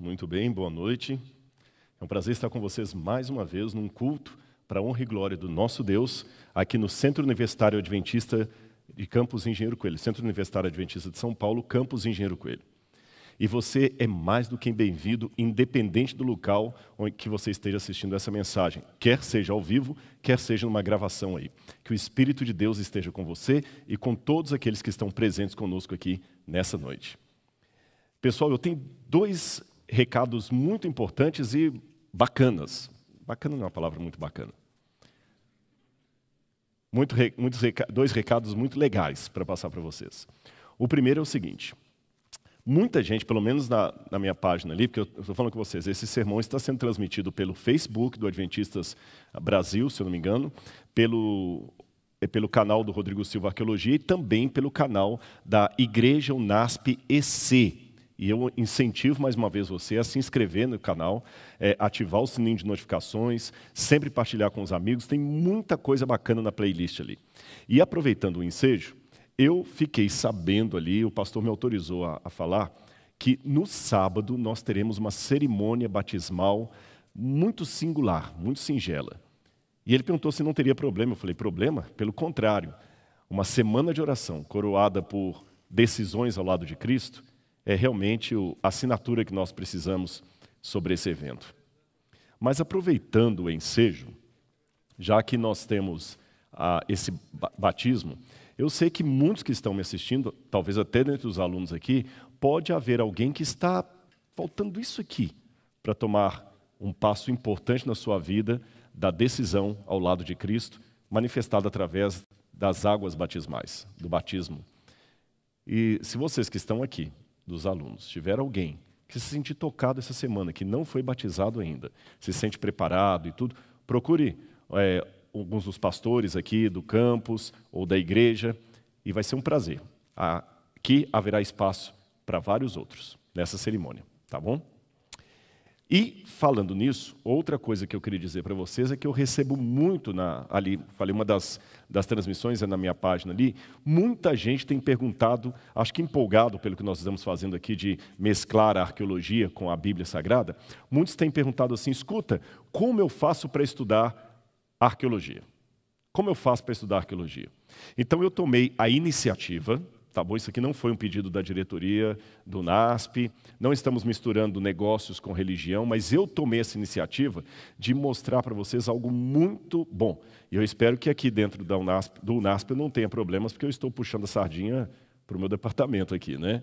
Muito bem, boa noite. É um prazer estar com vocês mais uma vez num culto para a honra e glória do nosso Deus, aqui no Centro Universitário Adventista de Campos Engenheiro Coelho, Centro Universitário Adventista de São Paulo, Campos Engenheiro Coelho. E você é mais do que bem-vindo, independente do local onde que você esteja assistindo essa mensagem, quer seja ao vivo, quer seja numa gravação aí. Que o Espírito de Deus esteja com você e com todos aqueles que estão presentes conosco aqui nessa noite. Pessoal, eu tenho dois recados muito importantes e bacanas. Bacana não é uma palavra muito bacana. Muito, muitos dois recados muito legais para passar para vocês. O primeiro é o seguinte: Muita gente, pelo menos na, na minha página ali, porque eu estou falando com vocês, esse sermão está sendo transmitido pelo Facebook do Adventistas Brasil, se eu não me engano, pelo, é pelo canal do Rodrigo Silva Arqueologia e também pelo canal da Igreja Unasp EC. E eu incentivo mais uma vez você a se inscrever no canal, é, ativar o sininho de notificações, sempre partilhar com os amigos. Tem muita coisa bacana na playlist ali. E aproveitando o ensejo, eu fiquei sabendo ali, o pastor me autorizou a, a falar, que no sábado nós teremos uma cerimônia batismal muito singular, muito singela. E ele perguntou se não teria problema. Eu falei: problema? Pelo contrário. Uma semana de oração coroada por decisões ao lado de Cristo é realmente a assinatura que nós precisamos sobre esse evento. Mas aproveitando o ensejo, já que nós temos ah, esse batismo, eu sei que muitos que estão me assistindo, talvez até dentre os alunos aqui, pode haver alguém que está faltando isso aqui para tomar um passo importante na sua vida da decisão ao lado de Cristo, manifestada através das águas batismais, do batismo. E se vocês que estão aqui, dos alunos, tiver alguém que se sentir tocado essa semana, que não foi batizado ainda, se sente preparado e tudo, procure é, alguns dos pastores aqui do campus ou da igreja, e vai ser um prazer. Aqui haverá espaço para vários outros nessa cerimônia, tá bom? E falando nisso, outra coisa que eu queria dizer para vocês é que eu recebo muito na, ali, falei uma das, das transmissões é na minha página ali, muita gente tem perguntado, acho que empolgado pelo que nós estamos fazendo aqui de mesclar a arqueologia com a Bíblia Sagrada, muitos têm perguntado assim: escuta, como eu faço para estudar arqueologia. Como eu faço para estudar arqueologia? Então eu tomei a iniciativa, tá bom? Isso aqui não foi um pedido da diretoria do NASP, não estamos misturando negócios com religião, mas eu tomei essa iniciativa de mostrar para vocês algo muito bom. E eu espero que aqui dentro do NASP, do NASP eu não tenha problemas, porque eu estou puxando a sardinha para o meu departamento aqui, né?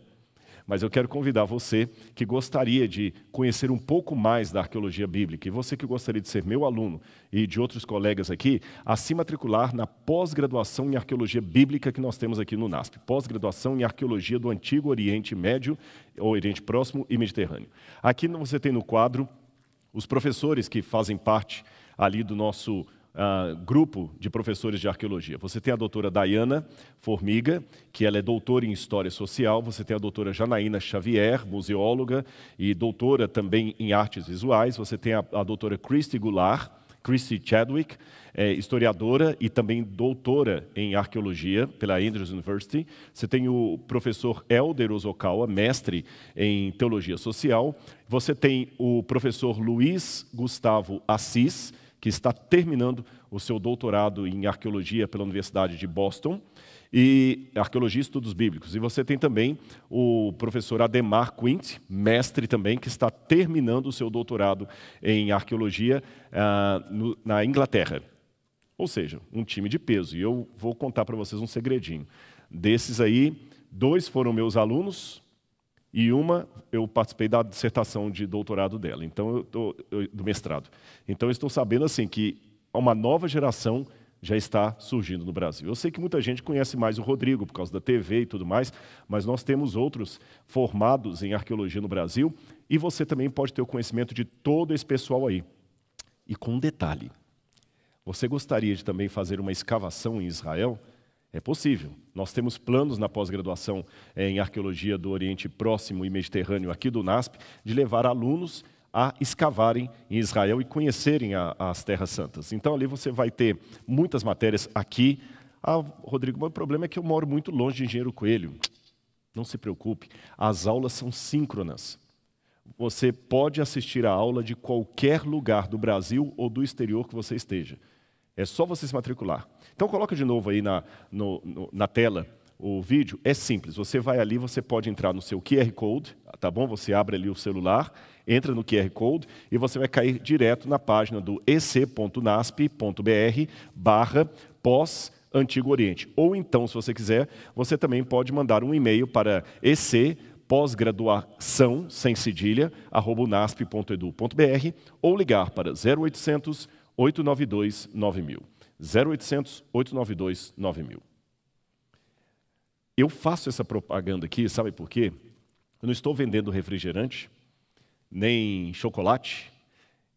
Mas eu quero convidar você que gostaria de conhecer um pouco mais da arqueologia bíblica, e você que gostaria de ser meu aluno e de outros colegas aqui, a se matricular na pós-graduação em arqueologia bíblica que nós temos aqui no NASP, pós-graduação em arqueologia do Antigo Oriente Médio, Oriente Próximo e Mediterrâneo. Aqui você tem no quadro os professores que fazem parte ali do nosso uh, grupo de professores de arqueologia. Você tem a doutora Dayana Formiga, que ela é doutora em História Social. Você tem a doutora Janaína Xavier, museóloga e doutora também em Artes Visuais. Você tem a, a doutora Christy Goulart, Christy Chadwick, é, historiadora e também doutora em arqueologia pela Andrews University. Você tem o professor Elder Ozokawa, mestre em teologia social. Você tem o professor Luiz Gustavo Assis, que está terminando o seu doutorado em arqueologia pela Universidade de Boston e arqueologia e estudos bíblicos. E você tem também o professor Ademar Quint, mestre também, que está terminando o seu doutorado em arqueologia ah, no, na Inglaterra. Ou seja, um time de peso. E eu vou contar para vocês um segredinho. Desses aí, dois foram meus alunos, e uma eu participei da dissertação de doutorado dela, então eu tô, eu, do mestrado. Então eu estou sabendo assim que uma nova geração já está surgindo no Brasil. Eu sei que muita gente conhece mais o Rodrigo por causa da TV e tudo mais, mas nós temos outros formados em arqueologia no Brasil e você também pode ter o conhecimento de todo esse pessoal aí. E com um detalhe: você gostaria de também fazer uma escavação em Israel? É possível. Nós temos planos na pós-graduação é, em arqueologia do Oriente Próximo e Mediterrâneo aqui do NASP de levar alunos a escavarem em Israel e conhecerem a, as terras santas. Então ali você vai ter muitas matérias aqui. Ah, Rodrigo, o problema é que eu moro muito longe de Engenheiro Coelho. Não se preocupe, as aulas são síncronas. você pode assistir a aula de qualquer lugar do Brasil ou do exterior que você esteja. É só você se matricular. Então coloca de novo aí na, no, no, na tela o vídeo. É simples. Você vai ali, você pode entrar no seu QR Code, tá bom? Você abre ali o celular, entra no QR Code e você vai cair direto na página do ec.nasp.br barra pós Antigo Oriente. Ou então, se você quiser, você também pode mandar um e-mail para ec pós-graduação, sem cedilha, arroba unasp.edu.br ou ligar para 0800 892 9000. 0800 892 9000. Eu faço essa propaganda aqui, sabe por quê? Eu não estou vendendo refrigerante, nem chocolate,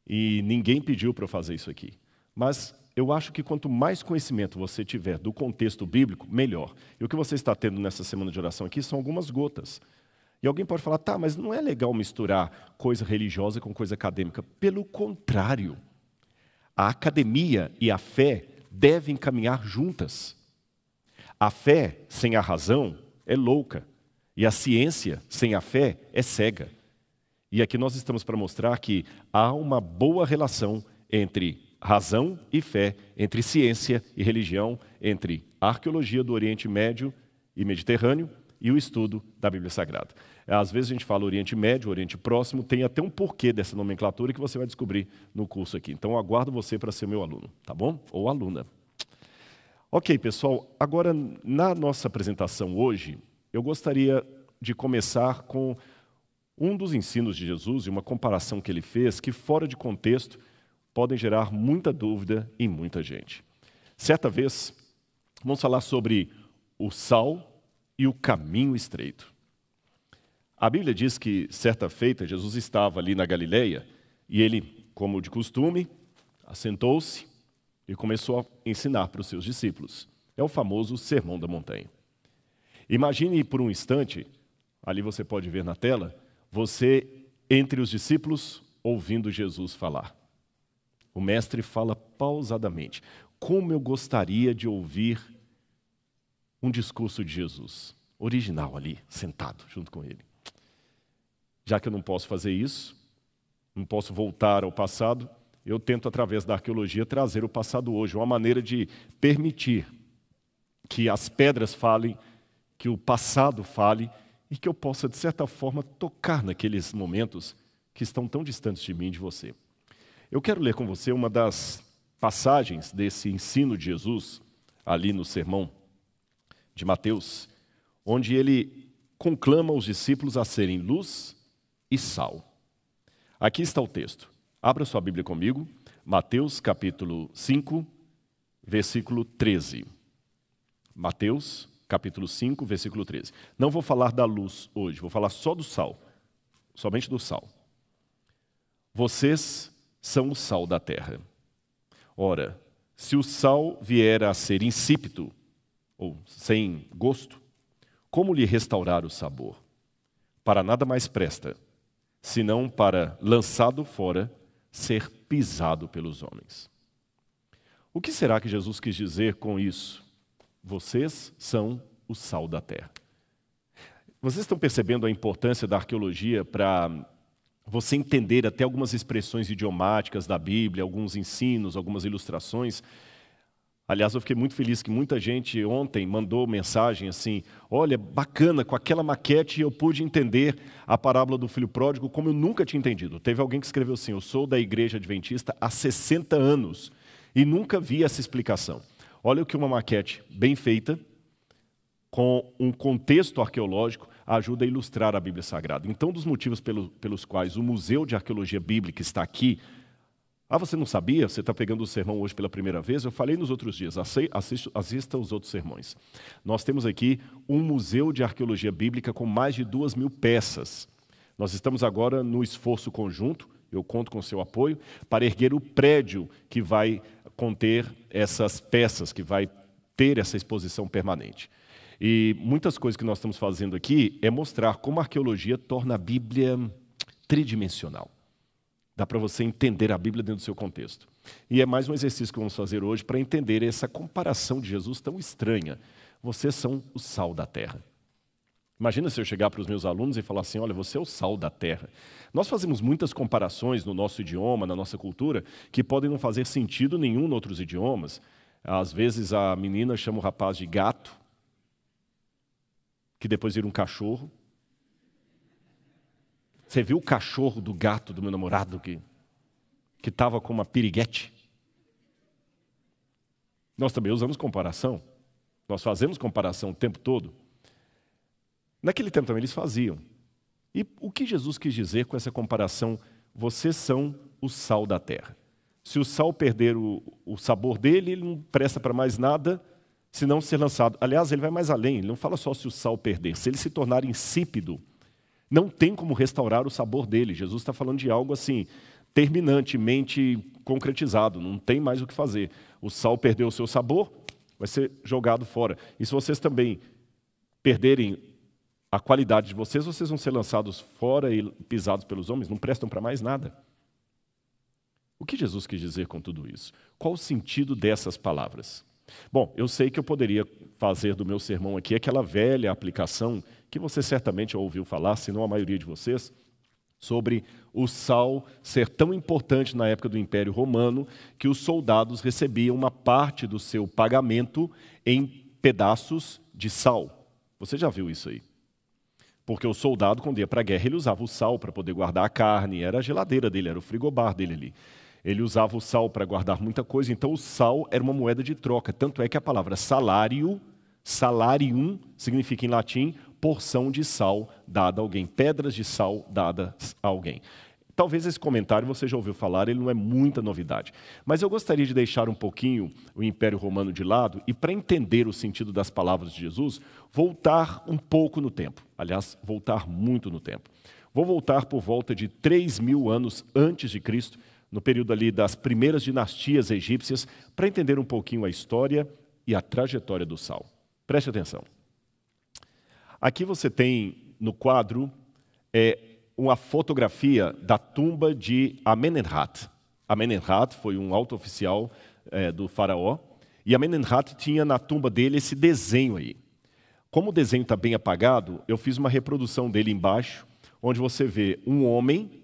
e ninguém pediu para eu fazer isso aqui. Mas eu acho que quanto mais conhecimento você tiver do contexto bíblico, melhor. E o que você está tendo nessa semana de oração aqui são algumas gotas. E alguém pode falar, tá, mas não é legal misturar coisa religiosa com coisa acadêmica. Pelo contrário, a academia e a fé devem caminhar juntas. A fé sem a razão é louca, e a ciência sem a fé é cega. E aqui nós estamos para mostrar que há uma boa relação entre razão e fé, entre ciência e religião, entre a arqueologia do Oriente Médio e Mediterrâneo e o estudo da Bíblia Sagrada. Às vezes a gente fala Oriente Médio, Oriente Próximo, tem até um porquê dessa nomenclatura que você vai descobrir no curso aqui. Então, aguardo você para ser meu aluno, tá bom? Ou aluna. Ok, pessoal, agora na nossa apresentação hoje, eu gostaria de começar com um dos ensinos de Jesus e uma comparação que ele fez que, fora de contexto, podem gerar muita dúvida em muita gente. Certa vez, vamos falar sobre o sal e o caminho estreito. A Bíblia diz que, certa feita, Jesus estava ali na Galileia e ele, como de costume, assentou-se e começou a ensinar para os seus discípulos. É o famoso Sermão da Montanha. Imagine por um instante, ali você pode ver na tela, você entre os discípulos ouvindo Jesus falar. O mestre fala pausadamente. Como eu gostaria de ouvir um discurso de Jesus, original ali, sentado junto com ele. Já que eu não posso fazer isso, não posso voltar ao passado, eu tento, através da arqueologia, trazer o passado hoje, uma maneira de permitir que as pedras falem, que o passado fale e que eu possa, de certa forma, tocar naqueles momentos que estão tão distantes de mim e de você. Eu quero ler com você uma das passagens desse ensino de Jesus, ali no sermão de Mateus, onde ele conclama os discípulos a serem luz e sal. Aqui está o texto. Abra sua Bíblia comigo, Mateus capítulo 5, versículo 13. Mateus capítulo 5, versículo 13. Não vou falar da luz hoje, vou falar só do sal, somente do sal. Vocês são o sal da terra. Ora, se o sal vier a ser insípido, ou sem gosto, como lhe restaurar o sabor? Para nada mais presta, senão para, lançado fora, ser pisado pelos homens. O que será que Jesus quis dizer com isso? Vocês são o sal da terra. Vocês estão percebendo a importância da arqueologia para você entender até algumas expressões idiomáticas da Bíblia, alguns ensinos, algumas ilustrações. Aliás, eu fiquei muito feliz que muita gente ontem mandou mensagem assim: olha, bacana, com aquela maquete eu pude entender a parábola do filho pródigo como eu nunca tinha entendido. Teve alguém que escreveu assim: eu sou da igreja adventista há 60 anos e nunca vi essa explicação. Olha o que uma maquete bem feita, com um contexto arqueológico, ajuda a ilustrar a Bíblia Sagrada. Então, dos motivos pelo, pelos quais o Museu de Arqueologia Bíblica está aqui, ah, você não sabia? Você está pegando o sermão hoje pela primeira vez? Eu falei nos outros dias, assista, assista os outros sermões. Nós temos aqui um museu de arqueologia bíblica com mais de duas mil peças. Nós estamos agora no esforço conjunto, eu conto com seu apoio, para erguer o prédio que vai conter essas peças, que vai ter essa exposição permanente. E muitas coisas que nós estamos fazendo aqui é mostrar como a arqueologia torna a Bíblia tridimensional. Dá para você entender a Bíblia dentro do seu contexto. E é mais um exercício que vamos fazer hoje para entender essa comparação de Jesus tão estranha. Vocês são o sal da terra. Imagina se eu chegar para os meus alunos e falar assim: olha, você é o sal da terra. Nós fazemos muitas comparações no nosso idioma, na nossa cultura, que podem não fazer sentido nenhum em outros idiomas. Às vezes a menina chama o rapaz de gato, que depois vira um cachorro. Você viu o cachorro do gato do meu namorado que que estava com uma piriguete? Nós também usamos comparação. Nós fazemos comparação o tempo todo. Naquele tempo também eles faziam. E o que Jesus quis dizer com essa comparação? Vocês são o sal da terra. Se o sal perder o, o sabor dele, ele não presta para mais nada, senão ser lançado. Aliás, ele vai mais além, ele não fala só se o sal perder, se ele se tornar insípido, não tem como restaurar o sabor dele. Jesus está falando de algo assim, terminantemente concretizado, não tem mais o que fazer. O sal perdeu o seu sabor, vai ser jogado fora. E se vocês também perderem a qualidade de vocês, vocês vão ser lançados fora e pisados pelos homens, não prestam para mais nada. O que Jesus quis dizer com tudo isso? Qual o sentido dessas palavras? Bom, eu sei que eu poderia fazer do meu sermão aqui aquela velha aplicação que você certamente ouviu falar, se não a maioria de vocês, sobre o sal ser tão importante na época do Império Romano que os soldados recebiam uma parte do seu pagamento em pedaços de sal. Você já viu isso aí? Porque o soldado, quando ia para a guerra, ele usava o sal para poder guardar a carne, era a geladeira dele, era o frigobar dele ali. Ele usava o sal para guardar muita coisa, então o sal era uma moeda de troca. Tanto é que a palavra salário, salarium, significa em latim porção de sal dada a alguém, pedras de sal dadas a alguém. Talvez esse comentário você já ouviu falar, ele não é muita novidade. Mas eu gostaria de deixar um pouquinho o Império Romano de lado e, para entender o sentido das palavras de Jesus, voltar um pouco no tempo. Aliás, voltar muito no tempo. Vou voltar por volta de 3 mil anos antes de Cristo, no período ali das primeiras dinastias egípcias, para entender um pouquinho a história e a trajetória do sal. Preste atenção. Aqui você tem no quadro é, uma fotografia da tumba de Amenemhat. Amenemhat foi um alto oficial é, do faraó, e Amenemhat tinha na tumba dele esse desenho aí. Como o desenho está bem apagado, eu fiz uma reprodução dele embaixo, onde você vê um homem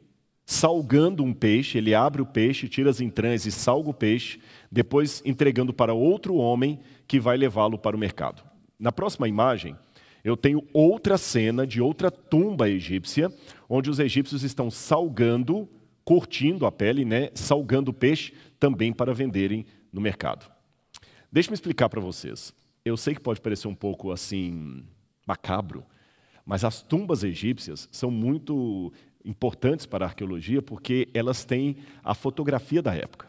salgando um peixe, ele abre o peixe, tira as entranhas e salga o peixe, depois entregando para outro homem que vai levá-lo para o mercado. Na próxima imagem, eu tenho outra cena de outra tumba egípcia, onde os egípcios estão salgando, curtindo a pele, né, salgando o peixe, também para venderem no mercado. Deixe-me explicar para vocês. Eu sei que pode parecer um pouco assim macabro, mas as tumbas egípcias são muito importantes para a arqueologia porque elas têm a fotografia da época.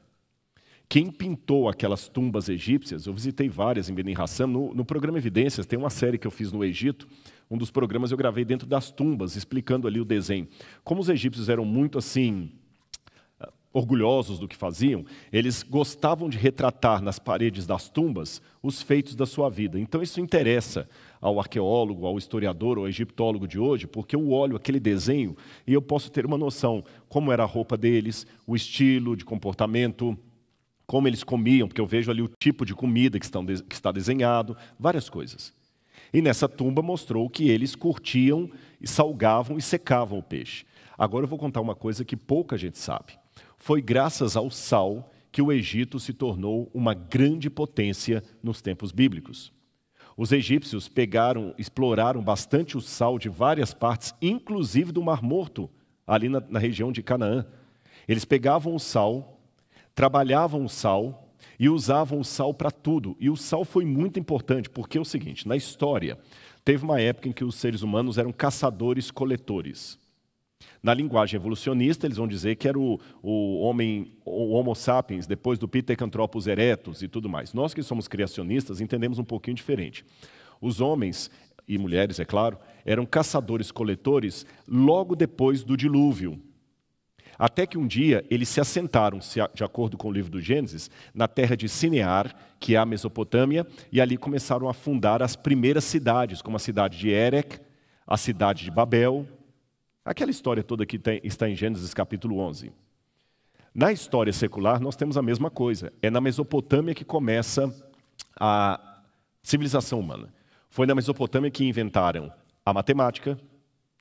Quem pintou aquelas tumbas egípcias, eu visitei várias em Benin Hassam, no, no, programa Evidências, tem uma série que eu fiz no Egito, um dos programas eu gravei dentro das tumbas, explicando ali o desenho. Como os egípcios eram muito assim, orgulhosos do que faziam, eles gostavam de retratar nas paredes das tumbas os feitos da sua vida. Então isso interessa ao arqueólogo, ao historiador, ao egiptólogo de hoje, porque eu olho aquele desenho e eu posso ter uma noção como era a roupa deles, o estilo de comportamento, como eles comiam, porque eu vejo ali o tipo de comida que, estão, que está desenhado, várias coisas. E nessa tumba mostrou que eles curtiam, salgavam e secavam o peixe. Agora eu vou contar uma coisa que pouca gente sabe. Foi graças ao sal que o Egito se tornou uma grande potência nos tempos bíblicos. Os egípcios pegaram, exploraram bastante o sal de várias partes, inclusive do Mar Morto, ali na, na região de Canaã. Eles pegavam o sal, trabalhavam o sal e usavam o sal para tudo. E o sal foi muito importante, porque é o seguinte: na história, teve uma época em que os seres humanos eram caçadores-coletores. Na linguagem evolucionista, eles vão dizer que era o, o homem, o Homo sapiens, depois do Pithecanthropus erectus e tudo mais. Nós que somos criacionistas entendemos um pouquinho diferente. Os homens e mulheres, é claro, eram caçadores-coletores logo depois do dilúvio. Até que um dia eles se assentaram, de acordo com o livro do Gênesis, na terra de Sinear, que é a Mesopotâmia, e ali começaram a fundar as primeiras cidades, como a cidade de Erech, a cidade de Babel, aquela história toda que tem, está em Gênesis capítulo 11. Na história secular, nós temos a mesma coisa. É na Mesopotâmia que começa a civilização humana. Foi na Mesopotâmia que inventaram a matemática,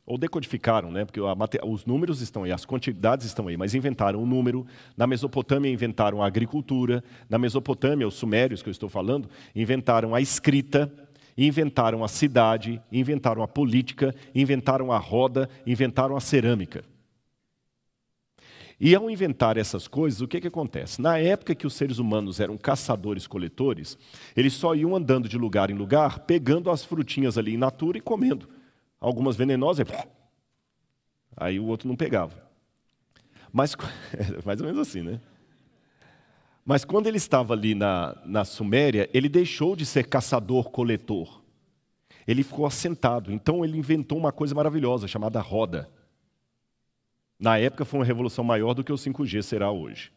ou decodificaram, né? porque os números estão aí, as quantidades estão aí, mas inventaram o número. Na Mesopotâmia inventaram a agricultura. Na Mesopotâmia, os sumérios que eu estou falando, inventaram a escrita, inventaram a cidade, inventaram a política, inventaram a roda, inventaram a cerâmica. E ao inventar essas coisas, o que, que acontece? Na época que os seres humanos eram caçadores-coletores, eles só iam andando de lugar em lugar, pegando as frutinhas ali in natura e comendo. Algumas venenosas, aí o outro não pegava. Mas, mais ou menos assim, né? Mas quando ele estava ali na, na Suméria, ele deixou de ser caçador-coletor. Ele ficou assentado. Então ele inventou uma coisa maravilhosa chamada roda. Na época foi uma revolução maior do que o 5G será hoje.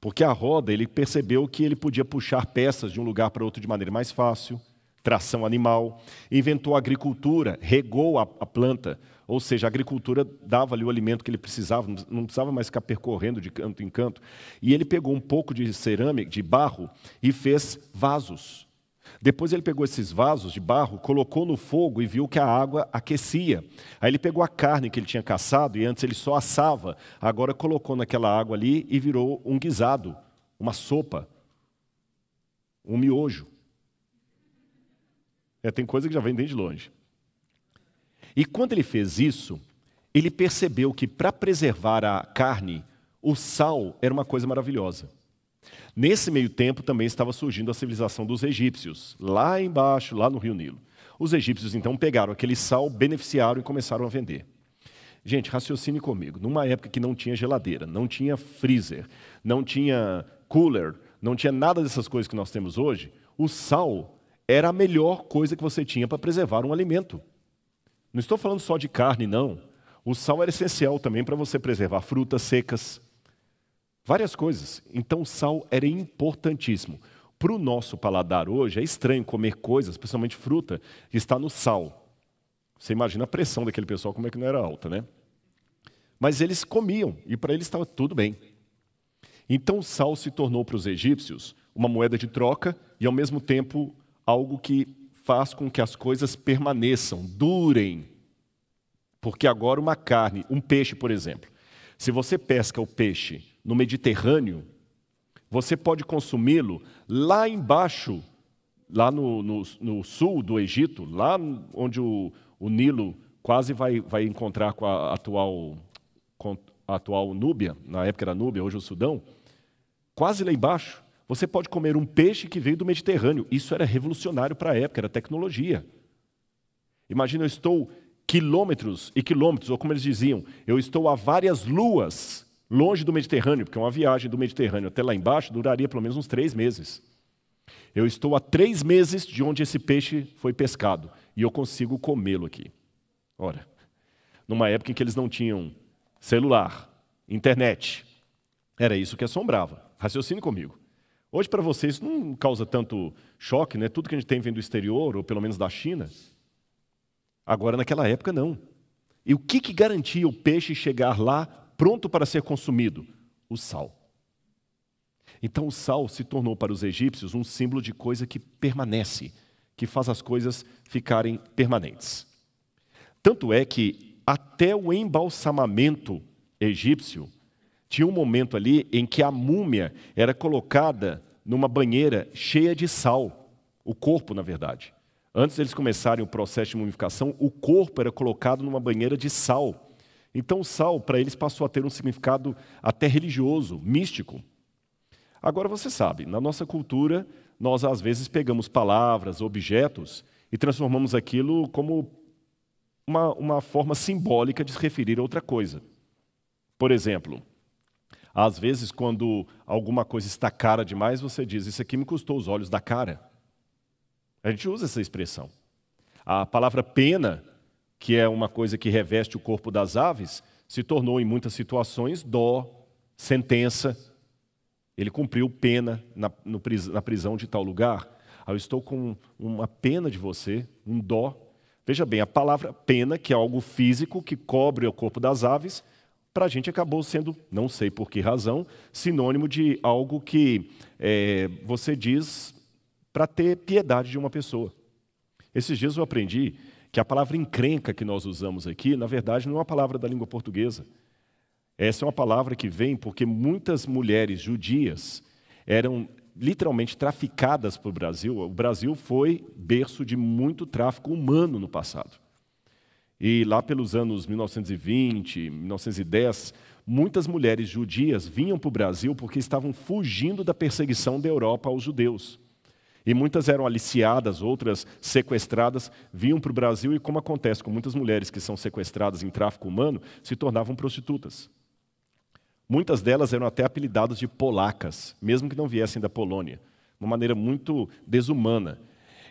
Porque a roda, ele percebeu que ele podia puxar peças de um lugar para outro de maneira mais fácil, tração animal, inventou a agricultura, regou a, a planta, ou seja, a agricultura dava ali o alimento que ele precisava, não precisava mais ficar percorrendo de canto em canto. E ele pegou um pouco de cerâmica, de barro, e fez vasos. Depois ele pegou esses vasos de barro, colocou no fogo e viu que a água aquecia. Aí ele pegou a carne que ele tinha caçado e antes ele só assava, agora colocou naquela água ali e virou um guisado, uma sopa, um miojo. É, tem coisa que já vem bem de longe. E quando ele fez isso, ele percebeu que para preservar a carne, o sal era uma coisa maravilhosa. Nesse meio tempo também estava surgindo a civilização dos egípcios, lá embaixo, lá no Rio Nilo. Os egípcios então pegaram aquele sal, beneficiaram e começaram a vender. Gente, raciocine comigo. Numa época que não tinha geladeira, não tinha freezer, não tinha cooler, não tinha nada dessas coisas que nós temos hoje, o sal era a melhor coisa que você tinha para preservar um alimento. Não estou falando só de carne, não. O sal era essencial também para você preservar frutas secas, Várias coisas. Então o sal era importantíssimo. Para o nosso paladar hoje, é estranho comer coisas, principalmente fruta, que está no sal. Você imagina a pressão daquele pessoal, como é que não era alta, né? Mas eles comiam, e para eles estava tudo bem. Então o sal se tornou para os egípcios uma moeda de troca e, ao mesmo tempo, algo que faz com que as coisas permaneçam, durem. Porque agora uma carne, um peixe, por exemplo, se você pesca o peixe no Mediterrâneo, você pode consumi-lo lá embaixo, lá no, no, no, sul do Egito, lá onde o, o Nilo quase vai, vai encontrar com a atual, com a atual Núbia, na época era Núbia, hoje o Sudão, quase lá embaixo, você pode comer um peixe que veio do Mediterrâneo. Isso era revolucionário para a época, era tecnologia. Imagina, eu estou quilômetros e quilômetros, ou como eles diziam, eu estou a várias luas longe do Mediterrâneo, porque uma viagem do Mediterrâneo até lá embaixo duraria pelo menos uns três meses. Eu estou a três meses de onde esse peixe foi pescado e eu consigo comê-lo aqui. Ora, numa época em que eles não tinham celular, internet, era isso que assombrava. Raciocine comigo. Hoje, para vocês, não causa tanto choque, né? tudo que a gente tem vem do exterior, ou pelo menos da China. Agora, naquela época, não. E o que, que garantia o peixe chegar lá pronto para ser consumido? O sal. Então, o sal se tornou para os egípcios um símbolo de coisa que permanece, que faz as coisas ficarem permanentes. Tanto é que até o embalsamamento egípcio tinha um momento ali em que a múmia era colocada numa banheira cheia de sal, o corpo, na verdade. Antes deles começarem o processo de mumificação, o corpo era colocado numa banheira de sal. Então o sal, para eles, passou a ter um significado até religioso, místico. Agora você sabe, na nossa cultura, nós às vezes pegamos palavras, objetos e transformamos aquilo como uma, uma forma simbólica de se referir a outra coisa. Por exemplo, às vezes, quando alguma coisa está cara demais, você diz: Isso aqui me custou os olhos da cara. A gente usa essa expressão. A palavra pena que é uma coisa que reveste o corpo das aves, se tornou em muitas situações dó, sentença. Ele cumpriu pena na, no, na prisão de tal lugar. Ah, eu estou com uma pena de você, um dó. Veja bem, a palavra pena, que é algo físico que cobre o corpo das aves, para a gente acabou sendo, não sei por que razão, sinônimo de algo que é, você diz para ter piedade de uma pessoa. Esses dias eu aprendi que a palavra encrenca que nós usamos aqui, na verdade, não é uma palavra da língua portuguesa. Essa é uma palavra que vem porque muitas mulheres judias eram literalmente traficadas para o Brasil. O Brasil foi berço de muito tráfico humano no passado. E lá pelos anos 1920, 1910, muitas mulheres judias vinham para o Brasil porque estavam fugindo da perseguição da Europa aos judeus. E muitas eram aliciadas, outras sequestradas, vinham para o Brasil e, como acontece com muitas mulheres que são sequestradas em tráfico humano, se tornavam prostitutas. Muitas delas eram até apelidadas de polacas, mesmo que não viessem da Polônia, uma maneira muito desumana.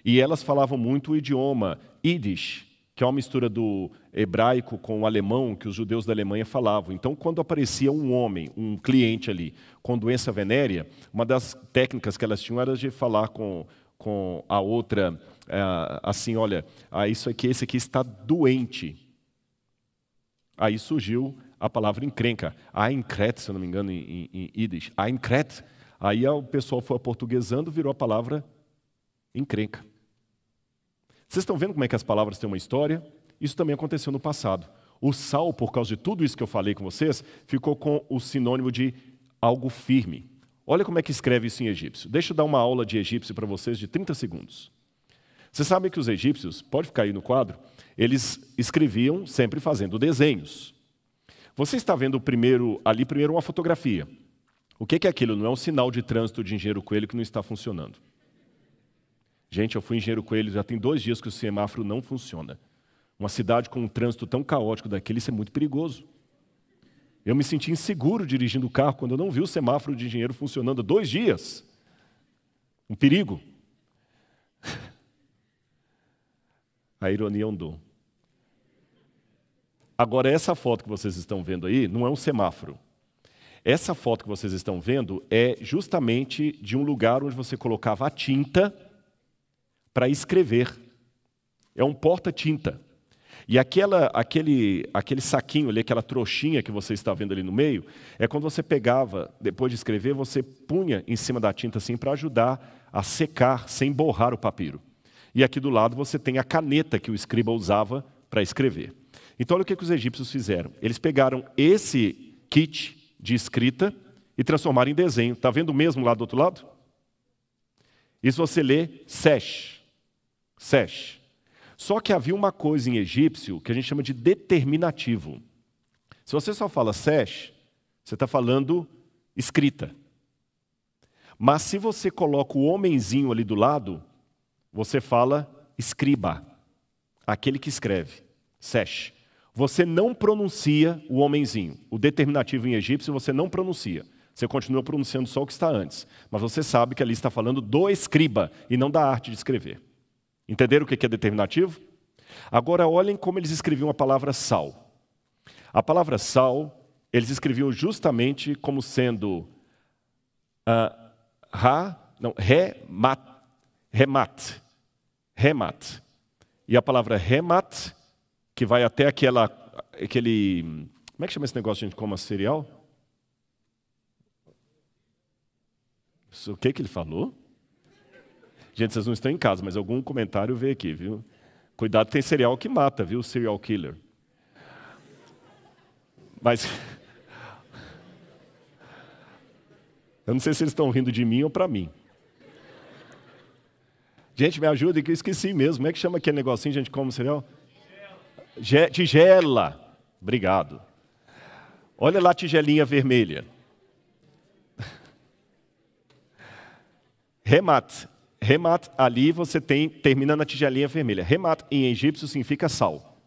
E elas falavam muito o idioma Yiddish, que é uma mistura do hebraico com o alemão que os judeus da Alemanha falavam. Então, quando aparecia um homem, um cliente ali, com doença venérea, uma das técnicas que elas tinham era de falar com, com a outra, é, assim, olha, ah, isso aqui, esse aqui está doente. Aí surgiu a palavra encrenca. Einkret, se não me engano, em, em, em Yiddish. Aí o pessoal foi aportuguesando, virou a palavra encrenca. Vocês estão vendo como é que as palavras têm uma história? Isso também aconteceu no passado. O sal, por causa de tudo isso que eu falei com vocês, ficou com o sinônimo de algo firme. Olha como é que escreve isso em egípcio. Deixa eu dar uma aula de egípcio para vocês de 30 segundos. Vocês sabem que os egípcios, pode ficar aí no quadro, eles escreviam sempre fazendo desenhos. Você está vendo primeiro ali primeiro uma fotografia. O que é aquilo? Não é um sinal de trânsito de engenheiro coelho que não está funcionando. Gente, eu fui engenheiro coelho, já tem dois dias que o semáforo não funciona. Uma cidade com um trânsito tão caótico daquele, isso é muito perigoso. Eu me senti inseguro dirigindo o carro quando eu não vi o semáforo de engenheiro funcionando há dois dias. Um perigo. A ironia dom. Agora, essa foto que vocês estão vendo aí não é um semáforo. Essa foto que vocês estão vendo é justamente de um lugar onde você colocava a tinta para escrever. É um porta-tinta. E aquela, aquele, aquele saquinho ali, aquela trouxinha que você está vendo ali no meio, é quando você pegava, depois de escrever, você punha em cima da tinta assim para ajudar a secar sem borrar o papiro. E aqui do lado você tem a caneta que o escriba usava para escrever. Então, olha o que, que os egípcios fizeram. Eles pegaram esse kit de escrita e transformaram em desenho. Está vendo o mesmo lá do outro lado? Isso você lê sesh. Sesh. Só que havia uma coisa em egípcio que a gente chama de determinativo. Se você só fala sesh, você está falando escrita. Mas se você coloca o homenzinho ali do lado, você fala escriba, aquele que escreve, sesh. Você não pronuncia o homenzinho. O determinativo em egípcio você não pronuncia. Você continua pronunciando só o que está antes. Mas você sabe que ali está falando do escriba e não da arte de escrever. Entenderam o que é determinativo? Agora olhem como eles escreviam a palavra sal. A palavra sal, eles escreviam justamente como sendo uh, ra, não, remat, remat, remat. E a palavra remat que vai até aquela, aquele. Como é que chama esse negócio gente coma cereal? O que, que ele falou? Gente, vocês não estão em casa, mas algum comentário veio aqui, viu? Cuidado, tem cereal que mata, viu? Serial killer. Mas. Eu não sei se eles estão rindo de mim ou para mim. Gente, me ajuda, que eu esqueci mesmo. Como é que chama aquele negocinho, gente, como cereal? tigela. Obrigado. Olha lá a tigelinha vermelha. Remat. Remat, ali você tem, termina na tigelinha vermelha. Remat em egípcio significa sal.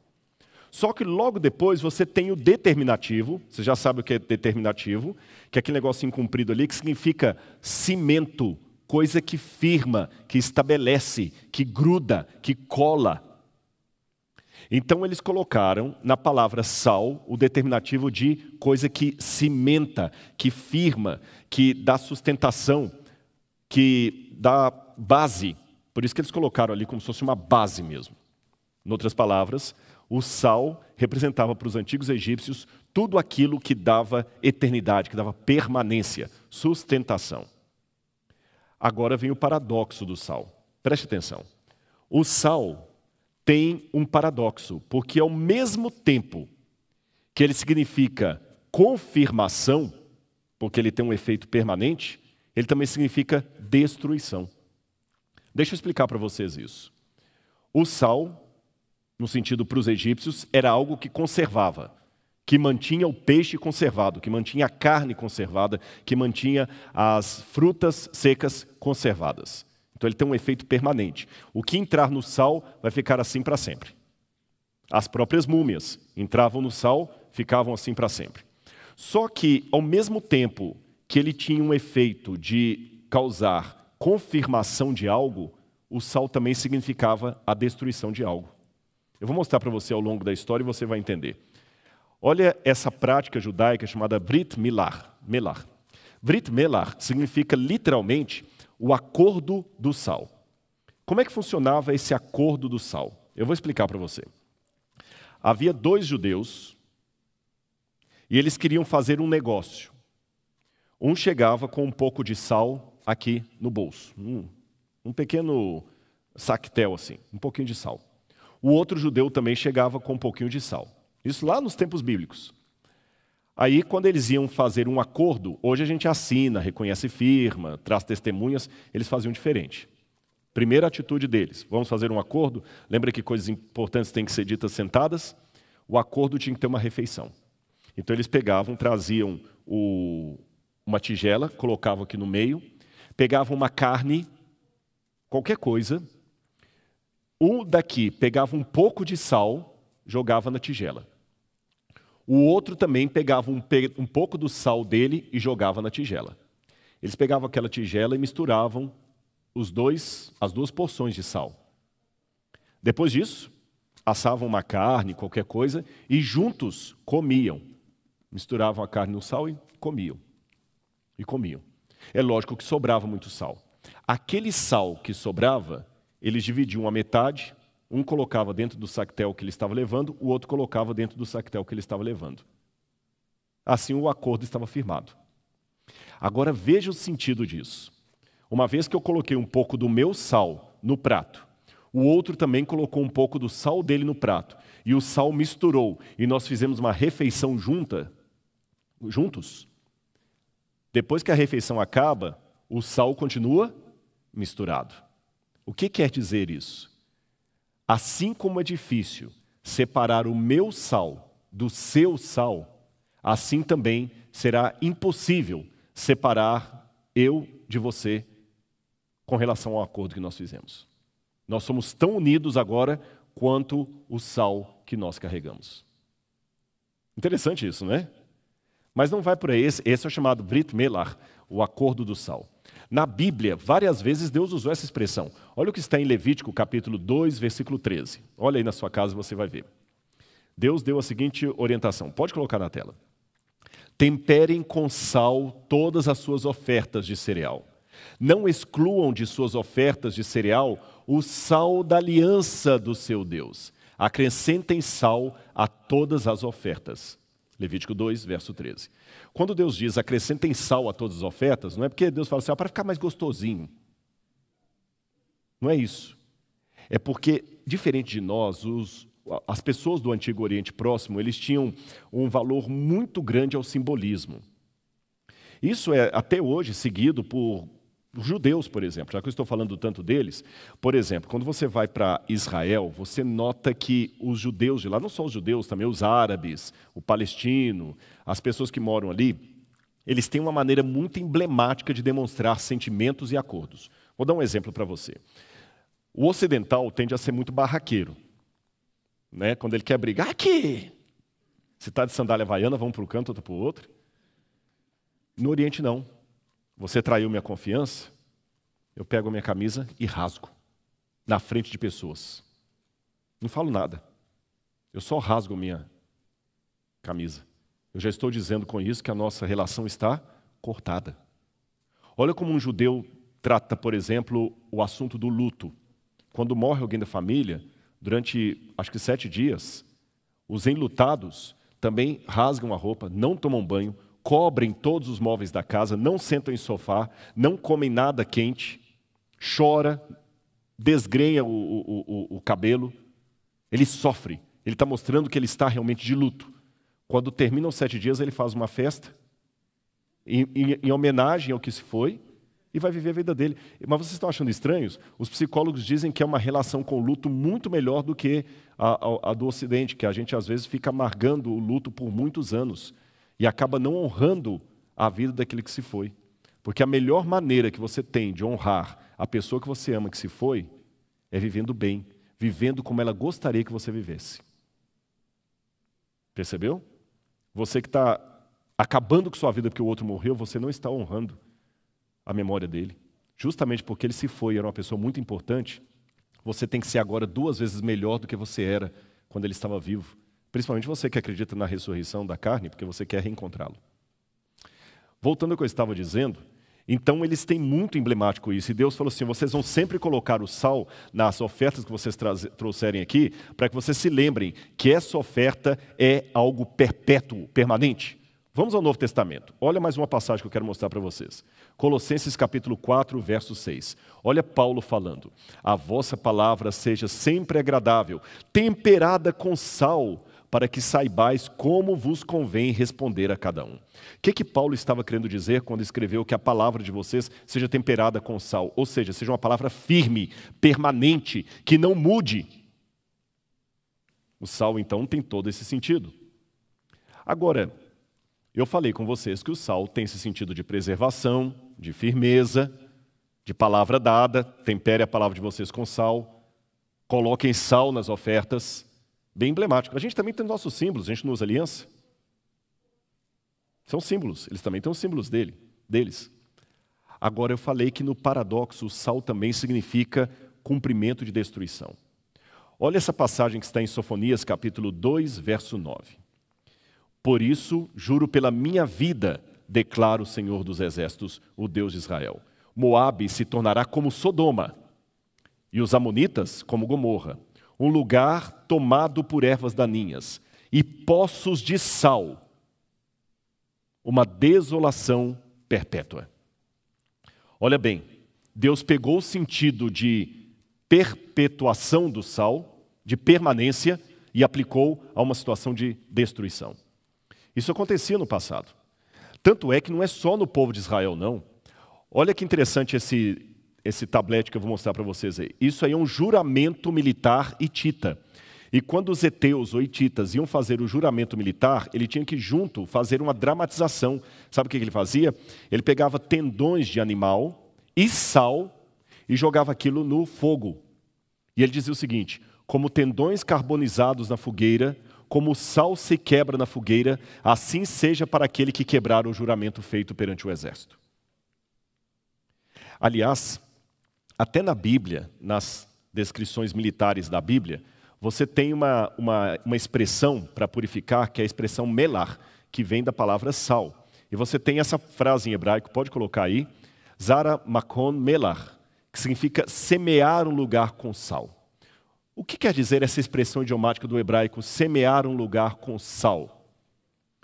Só que logo depois você tem o determinativo, você já sabe o que é determinativo, que é aquele negocinho comprido ali que significa cimento, coisa que firma, que estabelece, que gruda, que cola. Então eles colocaram na palavra sal o determinativo de coisa que cimenta, que firma, que dá sustentação, que dá base. Por isso que eles colocaram ali como se fosse uma base mesmo. Em outras palavras, o sal representava para os antigos egípcios tudo aquilo que dava eternidade, que dava permanência, sustentação. Agora vem o paradoxo do sal. Preste atenção. O sal tem um paradoxo, porque ao mesmo tempo que ele significa confirmação, porque ele tem um efeito permanente, ele também significa destruição. Deixa eu explicar para vocês isso. O sal, no sentido para os egípcios, era algo que conservava, que mantinha o peixe conservado, que mantinha a carne conservada, que mantinha as frutas secas conservadas. Então ele tem um efeito permanente. O que entrar no sal vai ficar assim para sempre. As próprias múmias entravam no sal, ficavam assim para sempre. Só que, ao mesmo tempo que ele tinha um efeito de causar confirmação de algo, o sal também significava a destruição de algo. Eu vou mostrar para você ao longo da história e você vai entender. Olha essa prática judaica chamada Brit Milah. Melar. Brit Melar significa literalmente o acordo do sal. Como é que funcionava esse acordo do sal? Eu vou explicar para você. Havia dois judeus e eles queriam fazer um negócio. Um chegava com um pouco de sal aqui no bolso, um, um pequeno sactel assim, um pouquinho de sal. O outro judeu também chegava com um pouquinho de sal. Isso lá nos tempos bíblicos. Aí, quando eles iam fazer um acordo, hoje a gente assina, reconhece firma, traz testemunhas, eles faziam diferente. Primeira atitude deles, vamos fazer um acordo. Lembra que coisas importantes têm que ser ditas sentadas? O acordo tinha que ter uma refeição. Então eles pegavam, traziam o, uma tigela, colocavam aqui no meio, pegavam uma carne, qualquer coisa, um daqui pegava um pouco de sal, jogava na tigela. O outro também pegava um, um pouco do sal dele e jogava na tigela. Eles pegavam aquela tigela e misturavam os dois, as duas porções de sal. Depois disso, assavam uma carne, qualquer coisa, e juntos comiam. Misturavam a carne no sal e comiam e comiam. É lógico que sobrava muito sal. Aquele sal que sobrava, eles dividiam a metade, um colocava dentro do sactel que ele estava levando, o outro colocava dentro do sactel que ele estava levando. Assim o acordo estava firmado. Agora veja o sentido disso. Uma vez que eu coloquei um pouco do meu sal no prato, o outro também colocou um pouco do sal dele no prato, e o sal misturou, e nós fizemos uma refeição junta, juntos, depois que a refeição acaba, o sal continua misturado. O que quer dizer isso? Assim como é difícil separar o meu sal do seu sal, assim também será impossível separar eu de você com relação ao acordo que nós fizemos. Nós somos tão unidos agora quanto o sal que nós carregamos. Interessante isso, não é? Mas não vai por aí. Esse, esse é o chamado Brit Melar, o acordo do sal. Na Bíblia, várias vezes Deus usou essa expressão. Olha o que está em Levítico, capítulo 2, versículo 13. Olha aí na sua casa, você vai ver. Deus deu a seguinte orientação. Pode colocar na tela. Temperem com sal todas as suas ofertas de cereal. Não excluam de suas ofertas de cereal o sal da aliança do seu Deus. Acrescentem sal a todas as ofertas. Levítico 2, verso 13. Quando Deus diz acrescentem sal a todas as ofertas, não é porque Deus fala assim, ah, para ficar mais gostosinho. Não é isso. É porque, diferente de nós, os, as pessoas do Antigo Oriente Próximo, eles tinham um valor muito grande ao simbolismo. Isso é até hoje seguido por os judeus, por exemplo, já que eu estou falando tanto deles, por exemplo, quando você vai para Israel, você nota que os judeus de lá, não só os judeus, também os árabes, o palestino, as pessoas que moram ali, eles têm uma maneira muito emblemática de demonstrar sentimentos e acordos. Vou dar um exemplo para você. O ocidental tende a ser muito barraqueiro. Né? Quando ele quer brigar, aqui! Se está de sandália havaiana, vamos para um canto, outro para o outro. No Oriente, não. Você traiu minha confiança? Eu pego a minha camisa e rasgo na frente de pessoas. Não falo nada. Eu só rasgo minha camisa. Eu já estou dizendo com isso que a nossa relação está cortada. Olha como um judeu trata, por exemplo, o assunto do luto. Quando morre alguém da família, durante acho que sete dias, os enlutados também rasgam a roupa, não tomam banho, cobrem todos os móveis da casa, não sentam em sofá, não comem nada quente, chora, desgrenha o, o, o, o cabelo, Ele sofre. Ele está mostrando que ele está realmente de luto. Quando terminam os sete dias, ele faz uma festa em, em, em homenagem ao que se foi e vai viver a vida dele. Mas vocês estão achando estranhos? Os psicólogos dizem que é uma relação com o luto muito melhor do que a, a, a, do Ocidente, que a gente às vezes fica amargando o luto por muitos anos e acaba não honrando a vida daquele que se foi. Porque a melhor maneira que você tem de honrar a pessoa que você ama que se foi é vivendo bem, vivendo como ela gostaria que você vivesse. Percebeu? Você que está acabando com sua vida porque o outro morreu, você não está honrando a memória dele. Justamente porque ele se foi, era uma pessoa muito importante, você tem que ser agora duas vezes melhor do que você era quando ele estava vivo. Principalmente você que acredita na ressurreição da carne, porque você quer reencontrá-lo. Voltando ao que eu estava dizendo, então eles têm muito emblemático isso. E Deus falou assim: vocês vão sempre colocar o sal nas ofertas que vocês trouxerem aqui, para que vocês se lembrem que essa oferta é algo perpétuo, permanente. Vamos ao Novo Testamento. Olha mais uma passagem que eu quero mostrar para vocês. Colossenses capítulo 4, verso 6. Olha Paulo falando: A vossa palavra seja sempre agradável, temperada com sal, para que saibais como vos convém responder a cada um. O que, que Paulo estava querendo dizer quando escreveu que a palavra de vocês seja temperada com sal? Ou seja, seja uma palavra firme, permanente, que não mude. O sal, então, tem todo esse sentido. Agora, eu falei com vocês que o sal tem esse sentido de preservação, de firmeza, de palavra dada, tempere a palavra de vocês com sal, coloquem sal nas ofertas, bem emblemático. A gente também tem nossos símbolos, a gente não usa aliança. São símbolos, eles também têm os símbolos dele, deles. Agora eu falei que no paradoxo o sal também significa cumprimento de destruição. Olha essa passagem que está em Sofonias, capítulo 2, verso 9. Por isso, juro pela minha vida, declara o Senhor dos Exércitos, o Deus de Israel: Moabe se tornará como Sodoma, e os Amonitas como Gomorra, um lugar tomado por ervas daninhas e poços de sal, uma desolação perpétua. Olha bem, Deus pegou o sentido de perpetuação do sal, de permanência, e aplicou a uma situação de destruição. Isso acontecia no passado. Tanto é que não é só no povo de Israel, não. Olha que interessante esse, esse tablete que eu vou mostrar para vocês aí. Isso aí é um juramento militar hitita. E quando os heteus ou hititas iam fazer o juramento militar, ele tinha que junto fazer uma dramatização. Sabe o que ele fazia? Ele pegava tendões de animal e sal e jogava aquilo no fogo. E ele dizia o seguinte: como tendões carbonizados na fogueira, como o sal se quebra na fogueira, assim seja para aquele que quebrar o juramento feito perante o exército. Aliás, até na Bíblia, nas descrições militares da Bíblia, você tem uma, uma, uma expressão para purificar, que é a expressão melar, que vem da palavra sal. E você tem essa frase em hebraico, pode colocar aí, Zara Makon Melar, que significa semear um lugar com sal. O que quer dizer essa expressão idiomática do hebraico, semear um lugar com sal?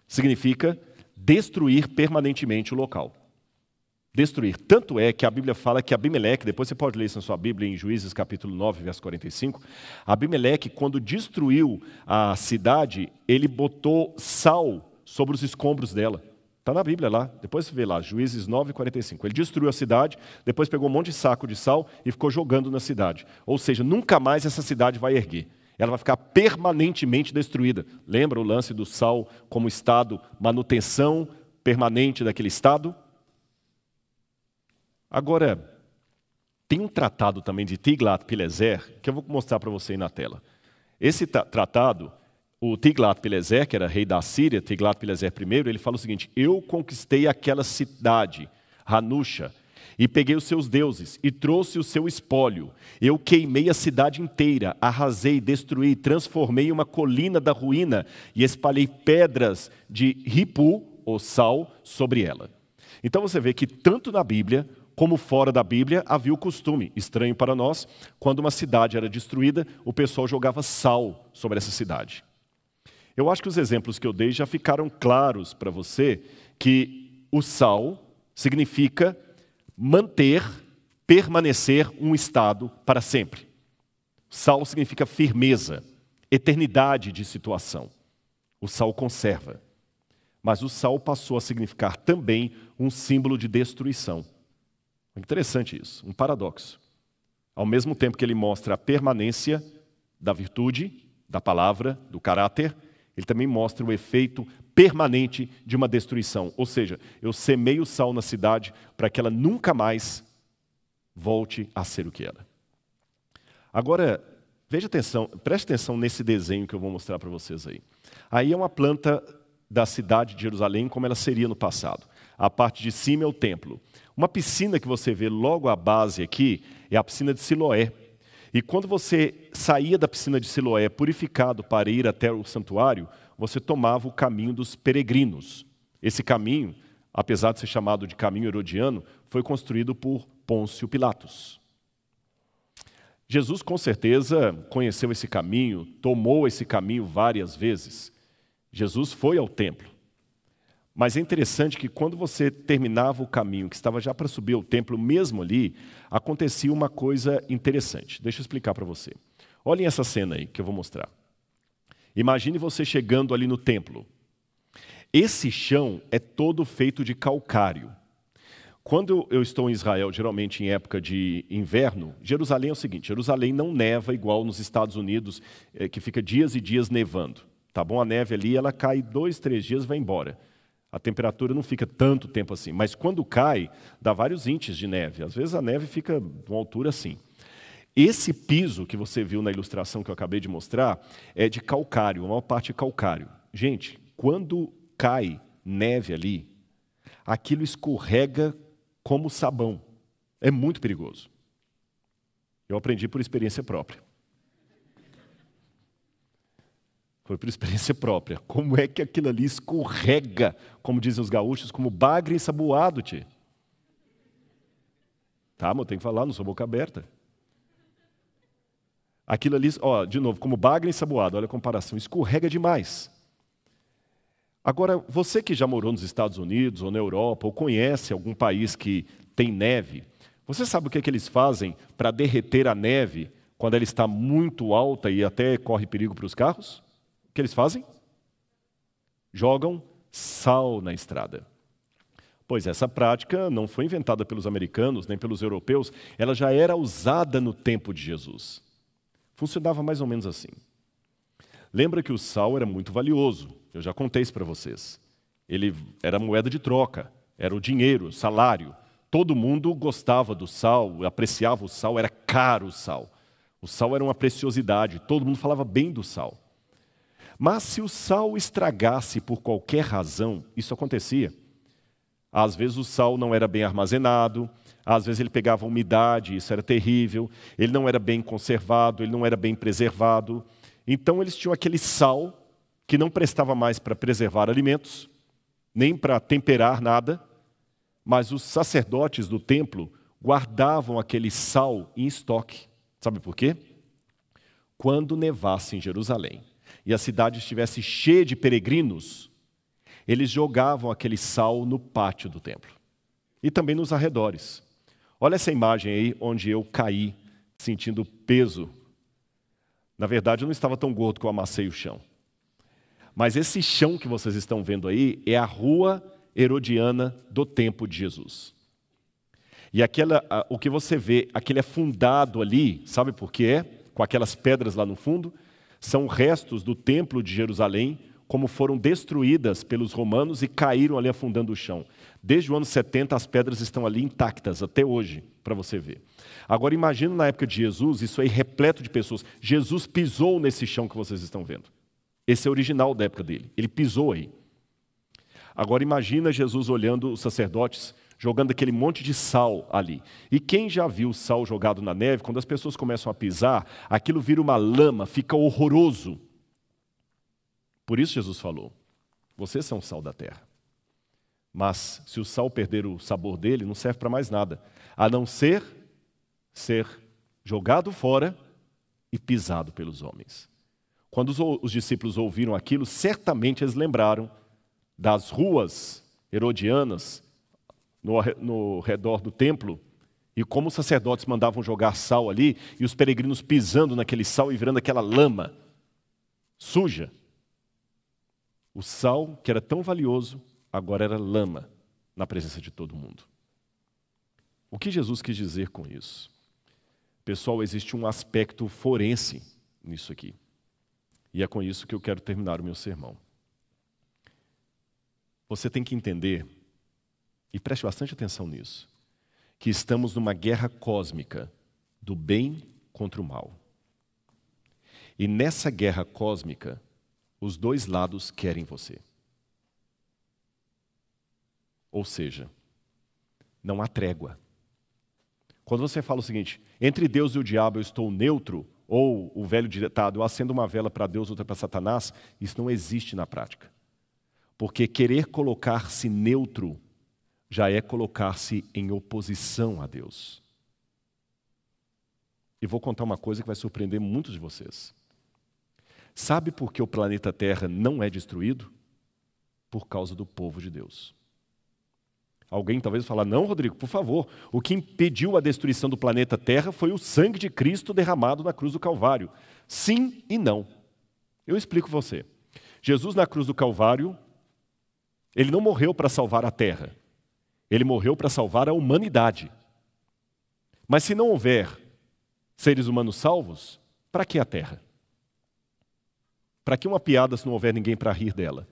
Significa destruir permanentemente o local. Destruir. Tanto é que a Bíblia fala que Abimeleque, depois você pode ler isso na sua Bíblia, em Juízes capítulo 9, verso 45, Abimeleque, quando destruiu a cidade, ele botou sal sobre os escombros dela. Está na Bíblia lá, depois você vê lá, Juízes 9, 45. Ele destruiu a cidade, depois pegou um monte de saco de sal e ficou jogando na cidade. Ou seja, nunca mais essa cidade vai erguer. Ela vai ficar permanentemente destruída. Lembra o lance do sal como estado, manutenção permanente daquele estado? Agora, tem um tratado também de Tiglat-Pileser, que eu vou mostrar para você aí na tela. Esse tratado o Tiglat-Pileser, que era rei da Síria, Tiglat-Pileser I, ele fala o seguinte: Eu conquistei aquela cidade, Hanusha, e peguei os seus deuses e trouxe o seu espólio. Eu queimei a cidade inteira, arrasei, destruí, transformei uma colina da ruína e espalhei pedras de ripu, ou sal, sobre ela. Então você vê que tanto na Bíblia como fora da Bíblia havia o costume, estranho para nós, quando uma cidade era destruída, o pessoal jogava sal sobre essa cidade. Eu acho que os exemplos que eu dei já ficaram claros para você que o sal significa manter, permanecer um estado para sempre. Sal significa firmeza, eternidade de situação. O sal conserva. Mas o sal passou a significar também um símbolo de destruição. Interessante isso, um paradoxo. Ao mesmo tempo que ele mostra a permanência da virtude, da palavra, do caráter, ele também mostra o efeito permanente de uma destruição. Ou seja, eu semeio sal na cidade para que ela nunca mais volte a ser o que era. Agora, veja atenção, preste atenção nesse desenho que eu vou mostrar para vocês aí. Aí é uma planta da cidade de Jerusalém como ela seria no passado. A parte de cima é o templo. Uma piscina que você vê logo à base aqui é a piscina de Siloé. E quando você saía da piscina de Siloé purificado para ir até o santuário, você tomava o caminho dos peregrinos. Esse caminho, apesar de ser chamado de caminho herodiano, foi construído por Pôncio Pilatos. Jesus, com certeza, conheceu esse caminho, tomou esse caminho várias vezes. Jesus foi ao templo. Mas é interessante que quando você terminava o caminho, que estava já para subir ao templo, mesmo ali, acontecia uma coisa interessante. Deixa eu explicar para você. Olhem essa cena aí que eu vou mostrar. Imagine você chegando ali no templo. Esse chão é todo feito de calcário. Quando eu estou em Israel, geralmente em época de inverno, Jerusalém é o seguinte: Jerusalém não neva igual nos Estados Unidos, eh, que fica dias e dias nevando. Tá bom? A neve ali, ela cai dois, três dias, vai embora. A temperatura não fica tanto tempo assim, mas quando cai, dá vários inches de neve. Às vezes a neve fica de uma altura assim. Esse piso que você viu na ilustração que eu acabei de mostrar é de calcário, a maior parte é calcário. Gente, quando cai neve ali, aquilo escorrega como sabão. É muito perigoso. Eu aprendi por experiência própria. Foi por experiência própria. Como é que aquilo ali escorrega, como dizem os gaúchos, como bagre ensaboado, tio. Tá, mas eu tenho que falar, não sou boca aberta. Aquilo ali, ó, de novo, como bagre ensaboado, olha a comparação, escorrega demais. Agora, você que já morou nos Estados Unidos ou na Europa, ou conhece algum país que tem neve, você sabe o que, é que eles fazem para derreter a neve quando ela está muito alta e até corre perigo para os carros? Que eles fazem? Jogam sal na estrada. Pois essa prática não foi inventada pelos americanos nem pelos europeus, ela já era usada no tempo de Jesus. Funcionava mais ou menos assim. Lembra que o sal era muito valioso, eu já contei isso para vocês. Ele era moeda de troca, era o dinheiro, o salário. Todo mundo gostava do sal, apreciava o sal, era caro o sal. O sal era uma preciosidade, todo mundo falava bem do sal. Mas se o sal estragasse por qualquer razão, isso acontecia. Às vezes o sal não era bem armazenado, às vezes ele pegava umidade, isso era terrível, ele não era bem conservado, ele não era bem preservado. Então eles tinham aquele sal que não prestava mais para preservar alimentos, nem para temperar nada, mas os sacerdotes do templo guardavam aquele sal em estoque. Sabe por quê? Quando nevasse em Jerusalém, e a cidade estivesse cheia de peregrinos, eles jogavam aquele sal no pátio do templo e também nos arredores. Olha essa imagem aí onde eu caí sentindo peso. Na verdade, eu não estava tão gordo que eu amassei o chão. Mas esse chão que vocês estão vendo aí é a rua herodiana do tempo de Jesus. E aquela, o que você vê, aquele afundado ali, sabe por que é? Com aquelas pedras lá no fundo, são restos do templo de Jerusalém, como foram destruídas pelos romanos e caíram ali afundando o chão. Desde o ano 70 as pedras estão ali intactas até hoje, para você ver. Agora imagina na época de Jesus, isso aí repleto de pessoas. Jesus pisou nesse chão que vocês estão vendo. Esse é o original da época dele. Ele pisou aí. Agora imagina Jesus olhando os sacerdotes jogando aquele monte de sal ali. E quem já viu sal jogado na neve, quando as pessoas começam a pisar, aquilo vira uma lama, fica horroroso. Por isso Jesus falou: vocês são sal da terra. Mas se o sal perder o sabor dele, não serve para mais nada, a não ser ser jogado fora e pisado pelos homens. Quando os, os discípulos ouviram aquilo, certamente eles lembraram das ruas herodianas no, no redor do templo, e como os sacerdotes mandavam jogar sal ali, e os peregrinos pisando naquele sal e virando aquela lama. suja. O sal, que era tão valioso, agora era lama na presença de todo mundo. O que Jesus quis dizer com isso? Pessoal, existe um aspecto forense nisso aqui. E é com isso que eu quero terminar o meu sermão. Você tem que entender, e preste bastante atenção nisso, que estamos numa guerra cósmica do bem contra o mal. E nessa guerra cósmica, os dois lados querem você. Ou seja, não há trégua. Quando você fala o seguinte, entre Deus e o diabo eu estou neutro, ou o velho ditado, eu acendo uma vela para Deus, outra para Satanás, isso não existe na prática. Porque querer colocar-se neutro já é colocar-se em oposição a Deus. E vou contar uma coisa que vai surpreender muitos de vocês. Sabe por que o planeta Terra não é destruído? Por causa do povo de Deus. Alguém talvez falar, não, Rodrigo, por favor, o que impediu a destruição do planeta Terra foi o sangue de Cristo derramado na cruz do Calvário. Sim e não. Eu explico você. Jesus na cruz do Calvário, ele não morreu para salvar a Terra. Ele morreu para salvar a humanidade. Mas se não houver seres humanos salvos, para que a Terra? Para que uma piada se não houver ninguém para rir dela?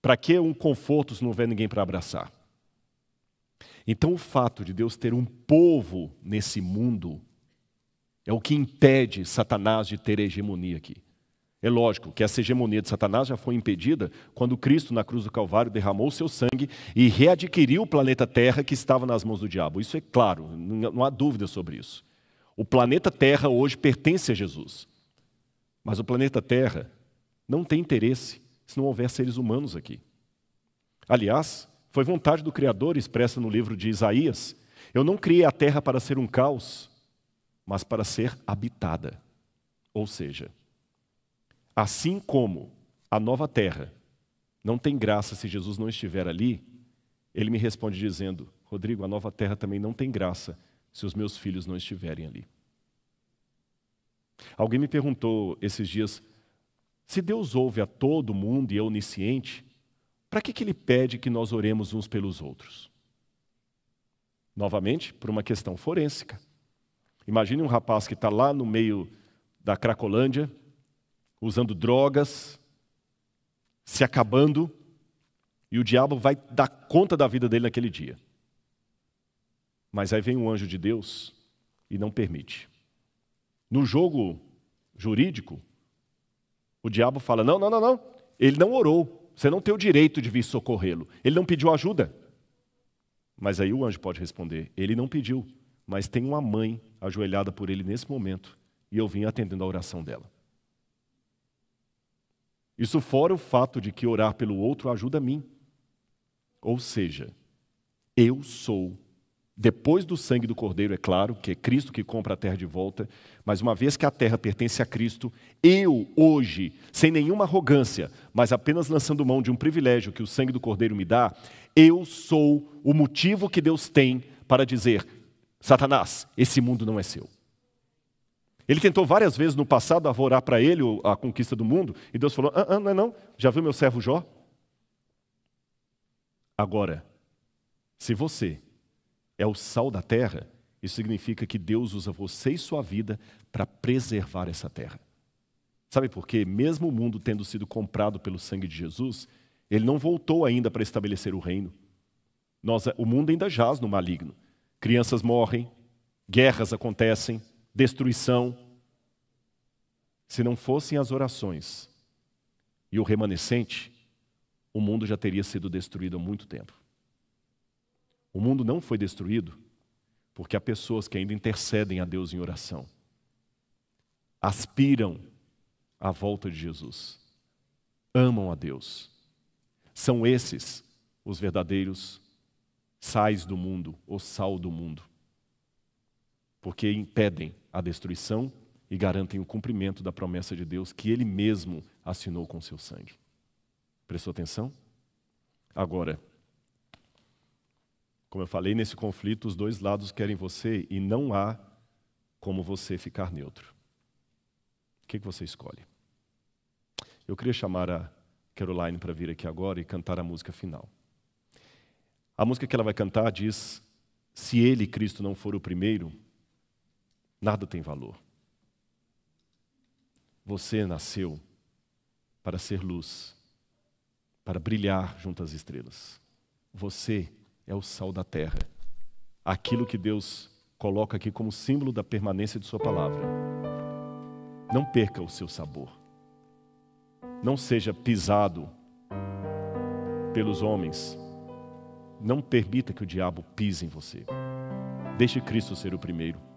Para que um conforto se não houver ninguém para abraçar? Então, o fato de Deus ter um povo nesse mundo é o que impede Satanás de ter hegemonia aqui. É lógico que essa hegemonia de Satanás já foi impedida quando Cristo, na cruz do Calvário, derramou o seu sangue e readquiriu o planeta Terra que estava nas mãos do diabo. Isso é claro, não há dúvida sobre isso. O planeta Terra hoje pertence a Jesus. Mas o planeta Terra não tem interesse se não houver seres humanos aqui. Aliás, foi vontade do Criador expressa no livro de Isaías: Eu não criei a terra para ser um caos, mas para ser habitada. Ou seja, assim como a nova terra não tem graça se Jesus não estiver ali, ele me responde dizendo: Rodrigo, a nova terra também não tem graça se os meus filhos não estiverem ali. Alguém me perguntou esses dias: se Deus ouve a todo mundo e é onisciente, para que, que ele pede que nós oremos uns pelos outros? Novamente, por uma questão forênsica. Imagine um rapaz que está lá no meio da Cracolândia, usando drogas, se acabando, e o diabo vai dar conta da vida dele naquele dia. Mas aí vem um anjo de Deus e não permite. No jogo jurídico, o diabo fala: não, não, não, não. Ele não orou. Você não tem o direito de vir socorrê-lo. Ele não pediu ajuda. Mas aí o anjo pode responder: ele não pediu, mas tem uma mãe ajoelhada por ele nesse momento e eu vim atendendo a oração dela. Isso fora o fato de que orar pelo outro ajuda a mim. Ou seja, eu sou depois do sangue do Cordeiro, é claro, que é Cristo que compra a terra de volta, mas uma vez que a terra pertence a Cristo, eu, hoje, sem nenhuma arrogância, mas apenas lançando mão de um privilégio que o sangue do Cordeiro me dá, eu sou o motivo que Deus tem para dizer: Satanás, esse mundo não é seu. Ele tentou várias vezes no passado avorar para ele a conquista do mundo, e Deus falou: ah, ah, não é não, já viu meu servo Jó? Agora, se você é o sal da terra, isso significa que Deus usa você e sua vida para preservar essa terra. Sabe por quê? Mesmo o mundo tendo sido comprado pelo sangue de Jesus, ele não voltou ainda para estabelecer o reino. Nós, o mundo ainda jaz no maligno. Crianças morrem, guerras acontecem, destruição. Se não fossem as orações e o remanescente, o mundo já teria sido destruído há muito tempo. O mundo não foi destruído porque há pessoas que ainda intercedem a Deus em oração, aspiram à volta de Jesus, amam a Deus. São esses os verdadeiros sais do mundo, o sal do mundo, porque impedem a destruição e garantem o cumprimento da promessa de Deus que Ele mesmo assinou com seu sangue. Prestou atenção? Agora, como eu falei, nesse conflito, os dois lados querem você e não há como você ficar neutro. O que, que você escolhe? Eu queria chamar a Caroline para vir aqui agora e cantar a música final. A música que ela vai cantar diz: Se Ele, Cristo, não for o primeiro, nada tem valor. Você nasceu para ser luz, para brilhar junto às estrelas. Você é o sal da terra, aquilo que Deus coloca aqui como símbolo da permanência de Sua palavra. Não perca o seu sabor. Não seja pisado pelos homens. Não permita que o diabo pise em você. Deixe Cristo ser o primeiro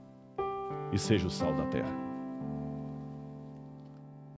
e seja o sal da terra.